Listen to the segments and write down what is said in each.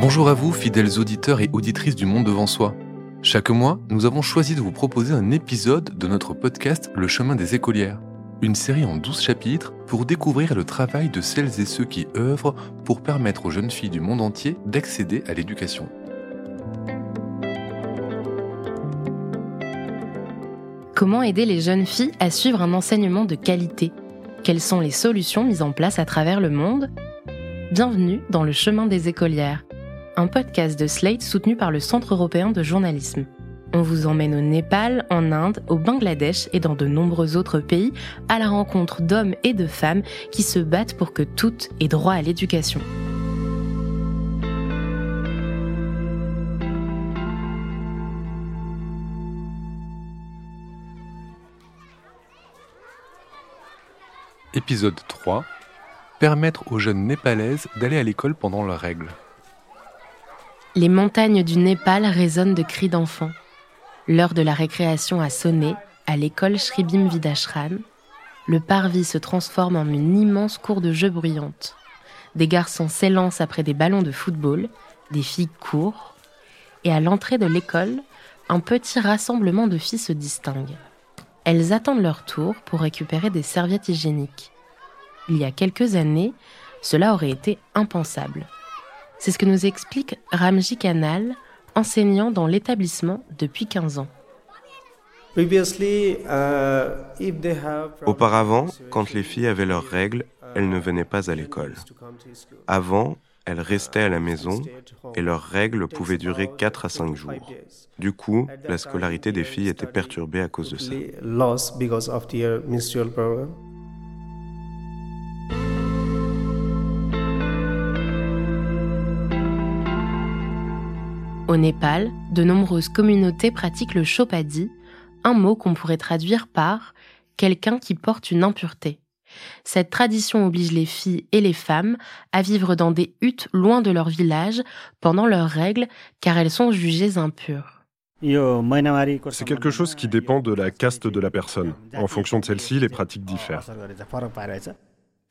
Bonjour à vous, fidèles auditeurs et auditrices du Monde devant soi. Chaque mois, nous avons choisi de vous proposer un épisode de notre podcast Le chemin des écolières, une série en 12 chapitres pour découvrir le travail de celles et ceux qui œuvrent pour permettre aux jeunes filles du monde entier d'accéder à l'éducation. Comment aider les jeunes filles à suivre un enseignement de qualité? Quelles sont les solutions mises en place à travers le monde? Bienvenue dans le chemin des écolières un podcast de Slate soutenu par le Centre européen de journalisme. On vous emmène au Népal, en Inde, au Bangladesh et dans de nombreux autres pays à la rencontre d'hommes et de femmes qui se battent pour que toutes aient droit à l'éducation. Épisode 3 Permettre aux jeunes népalaises d'aller à l'école pendant leurs règles. Les montagnes du Népal résonnent de cris d'enfants. L'heure de la récréation a sonné à l'école Shribim Vidashran. Le parvis se transforme en une immense cour de jeux bruyante. Des garçons s'élancent après des ballons de football, des filles courent, et à l'entrée de l'école, un petit rassemblement de filles se distingue. Elles attendent leur tour pour récupérer des serviettes hygiéniques. Il y a quelques années, cela aurait été impensable. C'est ce que nous explique Ramji Kanal, enseignant dans l'établissement depuis 15 ans. Uh, Auparavant, quand les filles avaient leurs règles, elles ne venaient pas à l'école. Avant, elles restaient à la maison et leurs règles pouvaient durer 4 à 5 jours. Du coup, la scolarité des filles était perturbée à cause de ça. Au Népal, de nombreuses communautés pratiquent le chopadi, un mot qu'on pourrait traduire par quelqu'un qui porte une impureté. Cette tradition oblige les filles et les femmes à vivre dans des huttes loin de leur village pendant leurs règles car elles sont jugées impures. C'est quelque chose qui dépend de la caste de la personne. En fonction de celle-ci, les pratiques diffèrent.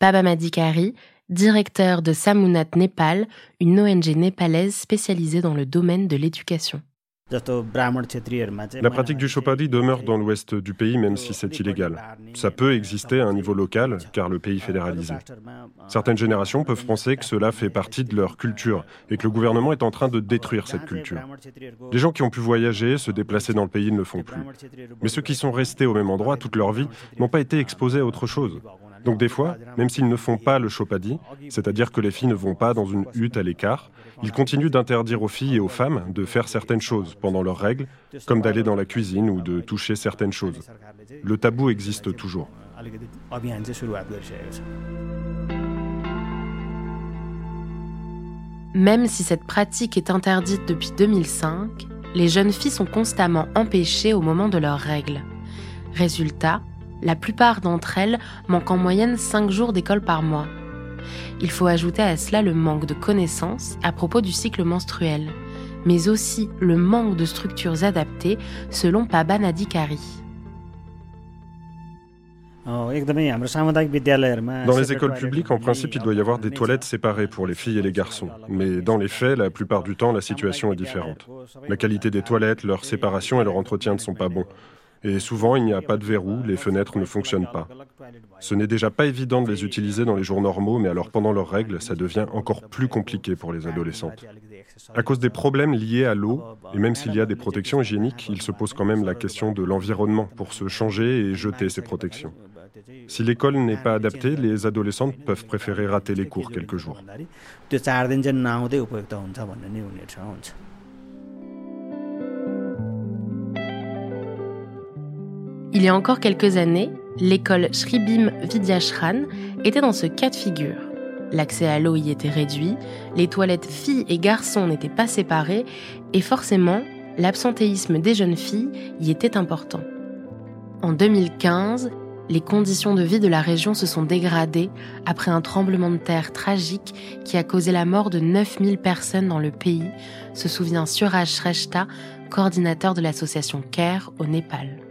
Baba Madikari directeur de Samunat Népal, une ONG népalaise spécialisée dans le domaine de l'éducation. La pratique du chopadi demeure dans l'ouest du pays même si c'est illégal. Ça peut exister à un niveau local car le pays est fédéralisé. Certaines générations peuvent penser que cela fait partie de leur culture et que le gouvernement est en train de détruire cette culture. Les gens qui ont pu voyager, se déplacer dans le pays ne le font plus. Mais ceux qui sont restés au même endroit toute leur vie n'ont pas été exposés à autre chose. Donc des fois, même s'ils ne font pas le chopadi, c'est-à-dire que les filles ne vont pas dans une hutte à l'écart, ils continuent d'interdire aux filles et aux femmes de faire certaines choses pendant leurs règles, comme d'aller dans la cuisine ou de toucher certaines choses. Le tabou existe toujours. Même si cette pratique est interdite depuis 2005, les jeunes filles sont constamment empêchées au moment de leurs règles. Résultat, la plupart d'entre elles manquent en moyenne 5 jours d'école par mois. Il faut ajouter à cela le manque de connaissances à propos du cycle menstruel, mais aussi le manque de structures adaptées selon Paba Nadikari. Dans les écoles publiques, en principe, il doit y avoir des toilettes séparées pour les filles et les garçons. Mais dans les faits, la plupart du temps, la situation est différente. La qualité des toilettes, leur séparation et leur entretien ne sont pas bons. Et souvent, il n'y a pas de verrou, les fenêtres ne fonctionnent pas. Ce n'est déjà pas évident de les utiliser dans les jours normaux, mais alors pendant leurs règles, ça devient encore plus compliqué pour les adolescentes. À cause des problèmes liés à l'eau, et même s'il y a des protections hygiéniques, il se pose quand même la question de l'environnement pour se changer et jeter ces protections. Si l'école n'est pas adaptée, les adolescentes peuvent préférer rater les cours quelques jours. Il y a encore quelques années, l'école Shribim Vidyashran était dans ce cas de figure. L'accès à l'eau y était réduit, les toilettes filles et garçons n'étaient pas séparées et forcément, l'absentéisme des jeunes filles y était important. En 2015, les conditions de vie de la région se sont dégradées après un tremblement de terre tragique qui a causé la mort de 9000 personnes dans le pays, se souvient Suraj Shrestha, coordinateur de l'association CARE au Népal.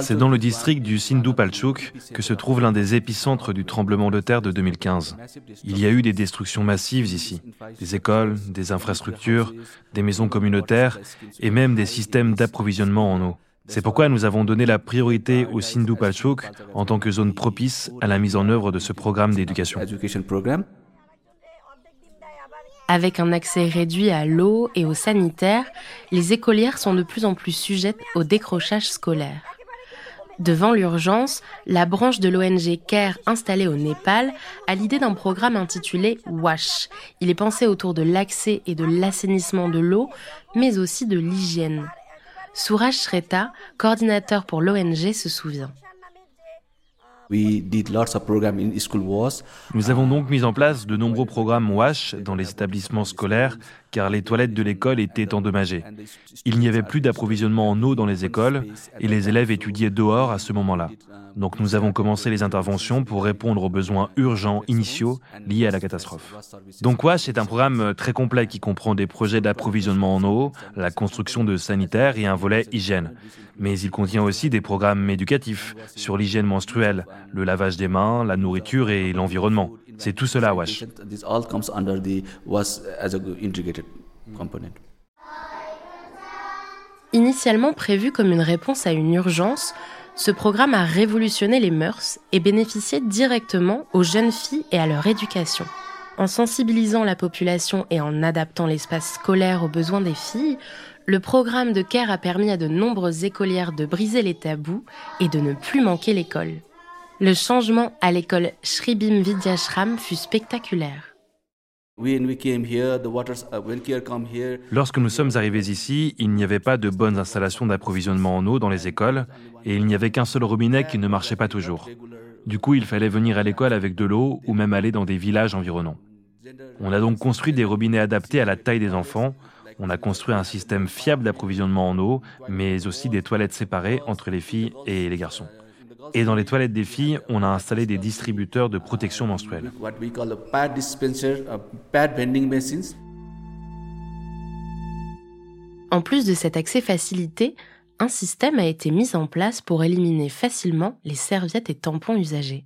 C'est dans le district du Sindhu-Palchuk que se trouve l'un des épicentres du tremblement de terre de 2015. Il y a eu des destructions massives ici, des écoles, des infrastructures, des maisons communautaires et même des systèmes d'approvisionnement en eau. C'est pourquoi nous avons donné la priorité au Sindhu-Palchuk en tant que zone propice à la mise en œuvre de ce programme d'éducation. Avec un accès réduit à l'eau et aux sanitaires, les écolières sont de plus en plus sujettes au décrochage scolaire. Devant l'urgence, la branche de l'ONG CARE installée au Népal a l'idée d'un programme intitulé WASH. Il est pensé autour de l'accès et de l'assainissement de l'eau, mais aussi de l'hygiène. Suraj Shreta, coordinateur pour l'ONG, se souvient. Nous avons donc mis en place de nombreux programmes WASH dans les établissements scolaires car les toilettes de l'école étaient endommagées. Il n'y avait plus d'approvisionnement en eau dans les écoles et les élèves étudiaient dehors à ce moment-là. Donc nous avons commencé les interventions pour répondre aux besoins urgents initiaux liés à la catastrophe. Donc WASH est un programme très complet qui comprend des projets d'approvisionnement en eau, la construction de sanitaires et un volet hygiène. Mais il contient aussi des programmes éducatifs sur l'hygiène menstruelle, le lavage des mains, la nourriture et l'environnement. C'est tout cela WASH. Initialement prévu comme une réponse à une urgence, ce programme a révolutionné les mœurs et bénéficié directement aux jeunes filles et à leur éducation. En sensibilisant la population et en adaptant l'espace scolaire aux besoins des filles, le programme de CARE a permis à de nombreuses écolières de briser les tabous et de ne plus manquer l'école. Le changement à l'école Shribim Vidyashram fut spectaculaire. Uh, Lorsque nous sommes arrivés ici, il n'y avait pas de bonnes installations d'approvisionnement en eau dans les écoles et il n'y avait qu'un seul robinet qui ne marchait pas toujours. Du coup, il fallait venir à l'école avec de l'eau ou même aller dans des villages environnants. On a donc construit des robinets adaptés à la taille des enfants. On a construit un système fiable d'approvisionnement en eau, mais aussi des toilettes séparées entre les filles et les garçons. Et dans les toilettes des filles, on a installé des distributeurs de protection menstruelle. En plus de cet accès facilité, un système a été mis en place pour éliminer facilement les serviettes et tampons usagés.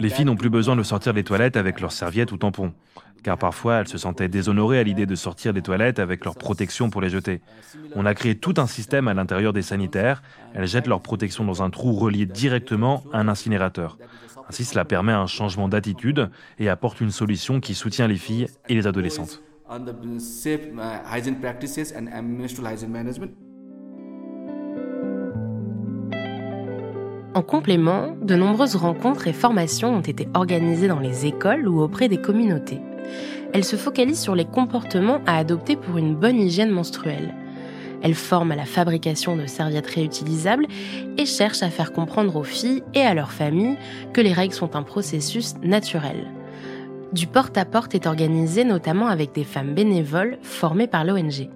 Les filles n'ont plus besoin de sortir des toilettes avec leurs serviettes ou tampons car parfois elles se sentaient déshonorées à l'idée de sortir des toilettes avec leur protection pour les jeter. On a créé tout un système à l'intérieur des sanitaires, elles jettent leur protection dans un trou relié directement à un incinérateur. Ainsi cela permet un changement d'attitude et apporte une solution qui soutient les filles et les adolescentes. En complément, de nombreuses rencontres et formations ont été organisées dans les écoles ou auprès des communautés elle se focalise sur les comportements à adopter pour une bonne hygiène menstruelle. Elle forme à la fabrication de serviettes réutilisables et cherche à faire comprendre aux filles et à leurs familles que les règles sont un processus naturel. Du porte-à-porte est organisé notamment avec des femmes bénévoles formées par l'ONG.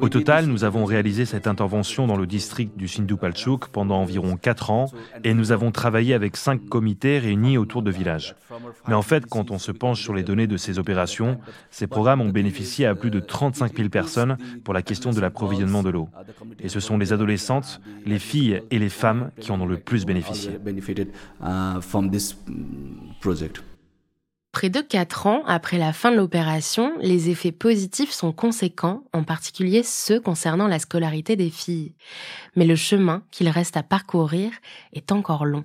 Au total, nous avons réalisé cette intervention dans le district du Sindhu-Palchuk pendant environ 4 ans et nous avons travaillé avec 5 comités réunis autour de villages. Mais en fait, quand on se penche sur les données de ces opérations, ces programmes ont bénéficié à plus de 35 000 personnes pour la question de l'approvisionnement de l'eau. Et ce sont les adolescentes, les filles et les femmes qui en ont le plus bénéficié. Près de 4 ans après la fin de l'opération, les effets positifs sont conséquents, en particulier ceux concernant la scolarité des filles. Mais le chemin qu'il reste à parcourir est encore long.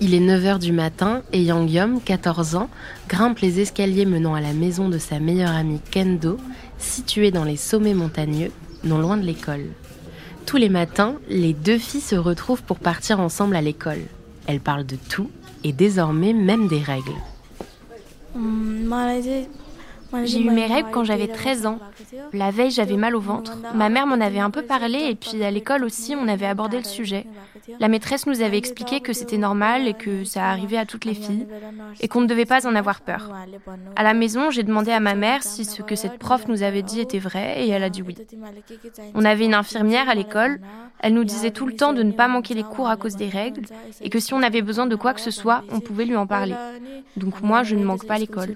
Il est 9h du matin et Yang Yom, 14 ans, grimpe les escaliers menant à la maison de sa meilleure amie Kendo, située dans les sommets montagneux, non loin de l'école. Tous les matins, les deux filles se retrouvent pour partir ensemble à l'école. Elles parlent de tout et désormais même des règles. J'ai eu mes règles quand j'avais 13 ans. La veille, j'avais mal au ventre. Ma mère m'en avait un peu parlé et puis à l'école aussi, on avait abordé le sujet. La maîtresse nous avait expliqué que c'était normal et que ça arrivait à toutes les filles et qu'on ne devait pas en avoir peur. À la maison, j'ai demandé à ma mère si ce que cette prof nous avait dit était vrai et elle a dit oui. On avait une infirmière à l'école. Elle nous disait tout le temps de ne pas manquer les cours à cause des règles et que si on avait besoin de quoi que ce soit, on pouvait lui en parler. Donc moi, je ne manque pas l'école.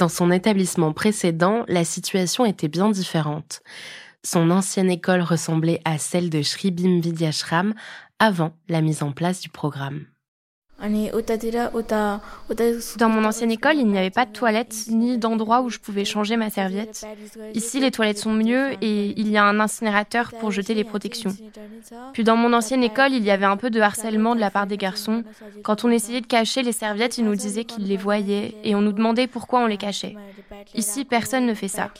Dans son établissement précédent, la situation était bien différente. Son ancienne école ressemblait à celle de Shribim Vidyashram avant la mise en place du programme. Dans mon ancienne école, il n'y avait pas de toilettes ni d'endroit où je pouvais changer ma serviette. Ici, les toilettes sont mieux et il y a un incinérateur pour jeter les protections. Puis dans mon ancienne école, il y avait un peu de harcèlement de la part des garçons. Quand on essayait de cacher les serviettes, ils nous disaient qu'ils les voyaient et on nous demandait pourquoi on les cachait. Ici, personne ne fait ça.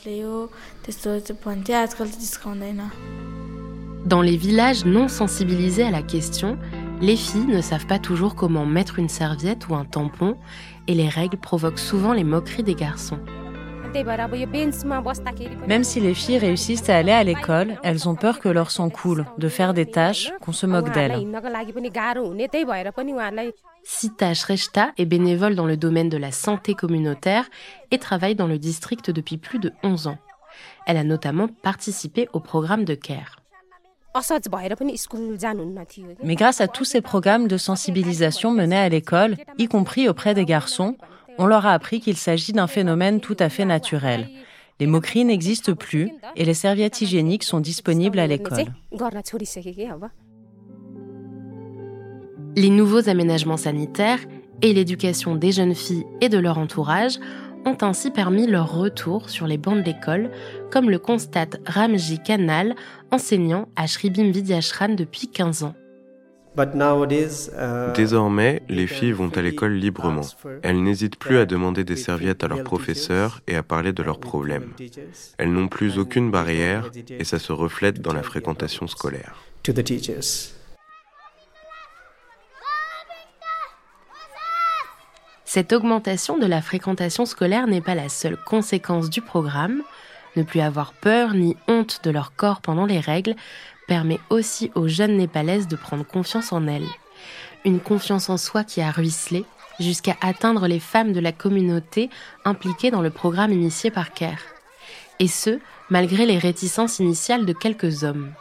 Dans les villages non sensibilisés à la question, les filles ne savent pas toujours comment mettre une serviette ou un tampon et les règles provoquent souvent les moqueries des garçons. Même si les filles réussissent à aller à l'école, elles ont peur que leur sang coule, de faire des tâches, qu'on se moque d'elles. Sita Shrestha est bénévole dans le domaine de la santé communautaire et travaille dans le district depuis plus de 11 ans. Elle a notamment participé au programme de CARE. Mais grâce à tous ces programmes de sensibilisation menés à l'école, y compris auprès des garçons, on leur a appris qu'il s'agit d'un phénomène tout à fait naturel. Les moqueries n'existent plus et les serviettes hygiéniques sont disponibles à l'école. Les nouveaux aménagements sanitaires et l'éducation des jeunes filles et de leur entourage ont ainsi permis leur retour sur les bancs de l'école, comme le constate Ramji Kanal, enseignant à Shribim Vidyashran depuis 15 ans. Uh, Désormais, les filles vont à l'école librement. Elles n'hésitent plus à demander des serviettes à leurs professeurs et à parler de leurs problèmes. Elles n'ont plus aucune barrière et ça se reflète dans la fréquentation scolaire. Cette augmentation de la fréquentation scolaire n'est pas la seule conséquence du programme. Ne plus avoir peur ni honte de leur corps pendant les règles permet aussi aux jeunes népalaises de prendre confiance en elles. Une confiance en soi qui a ruisselé jusqu'à atteindre les femmes de la communauté impliquées dans le programme initié par CARE. Et ce, malgré les réticences initiales de quelques hommes.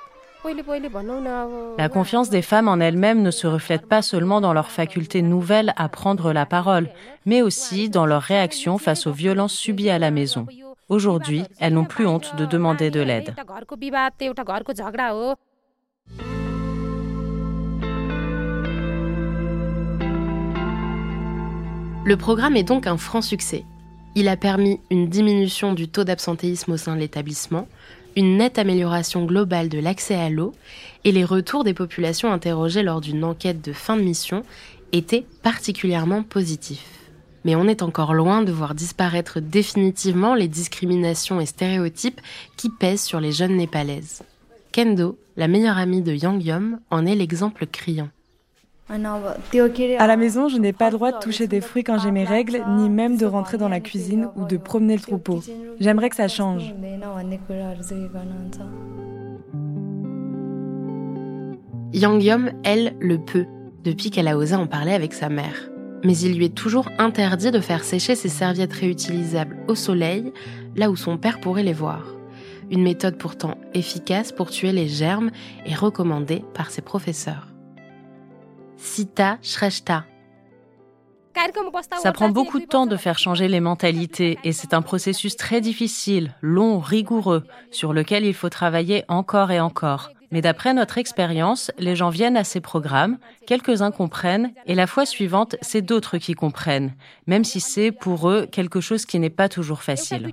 La confiance des femmes en elles-mêmes ne se reflète pas seulement dans leur faculté nouvelle à prendre la parole, mais aussi dans leur réaction face aux violences subies à la maison. Aujourd'hui, elles n'ont plus honte de demander de l'aide. Le programme est donc un franc succès. Il a permis une diminution du taux d'absentéisme au sein de l'établissement, une nette amélioration globale de l'accès à l'eau et les retours des populations interrogées lors d'une enquête de fin de mission étaient particulièrement positifs. Mais on est encore loin de voir disparaître définitivement les discriminations et stéréotypes qui pèsent sur les jeunes népalaises. Kendo, la meilleure amie de Yang Yom, en est l'exemple criant. À la maison, je n'ai pas le droit de toucher des fruits quand j'ai mes règles, ni même de rentrer dans la cuisine ou de promener le troupeau. J'aimerais que ça change. Yang Yom, elle, le peut, depuis qu'elle a osé en parler avec sa mère. Mais il lui est toujours interdit de faire sécher ses serviettes réutilisables au soleil, là où son père pourrait les voir. Une méthode pourtant efficace pour tuer les germes et recommandée par ses professeurs. Sita Shrestha. Ça prend beaucoup de temps de faire changer les mentalités et c'est un processus très difficile, long, rigoureux, sur lequel il faut travailler encore et encore. Mais d'après notre expérience, les gens viennent à ces programmes, quelques-uns comprennent et la fois suivante, c'est d'autres qui comprennent, même si c'est pour eux quelque chose qui n'est pas toujours facile.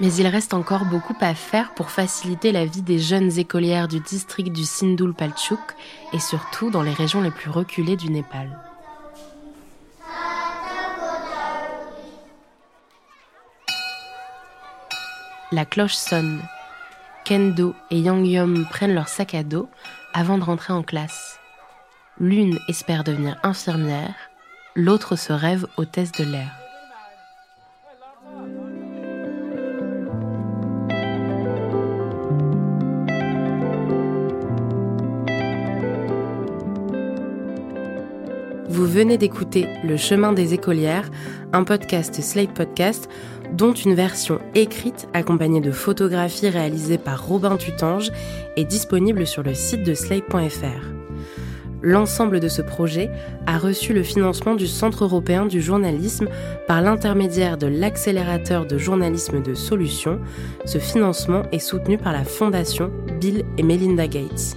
Mais il reste encore beaucoup à faire pour faciliter la vie des jeunes écolières du district du Sindul Palchuk et surtout dans les régions les plus reculées du Népal. La cloche sonne. Kendo et Yang Yom prennent leur sac à dos avant de rentrer en classe. L'une espère devenir infirmière, l'autre se rêve hôtesse de l'air. Venez d'écouter Le chemin des écolières, un podcast Slate Podcast dont une version écrite accompagnée de photographies réalisées par Robin Tutange est disponible sur le site de slate.fr. L'ensemble de ce projet a reçu le financement du Centre européen du journalisme par l'intermédiaire de l'accélérateur de journalisme de solutions. Ce financement est soutenu par la Fondation Bill et Melinda Gates.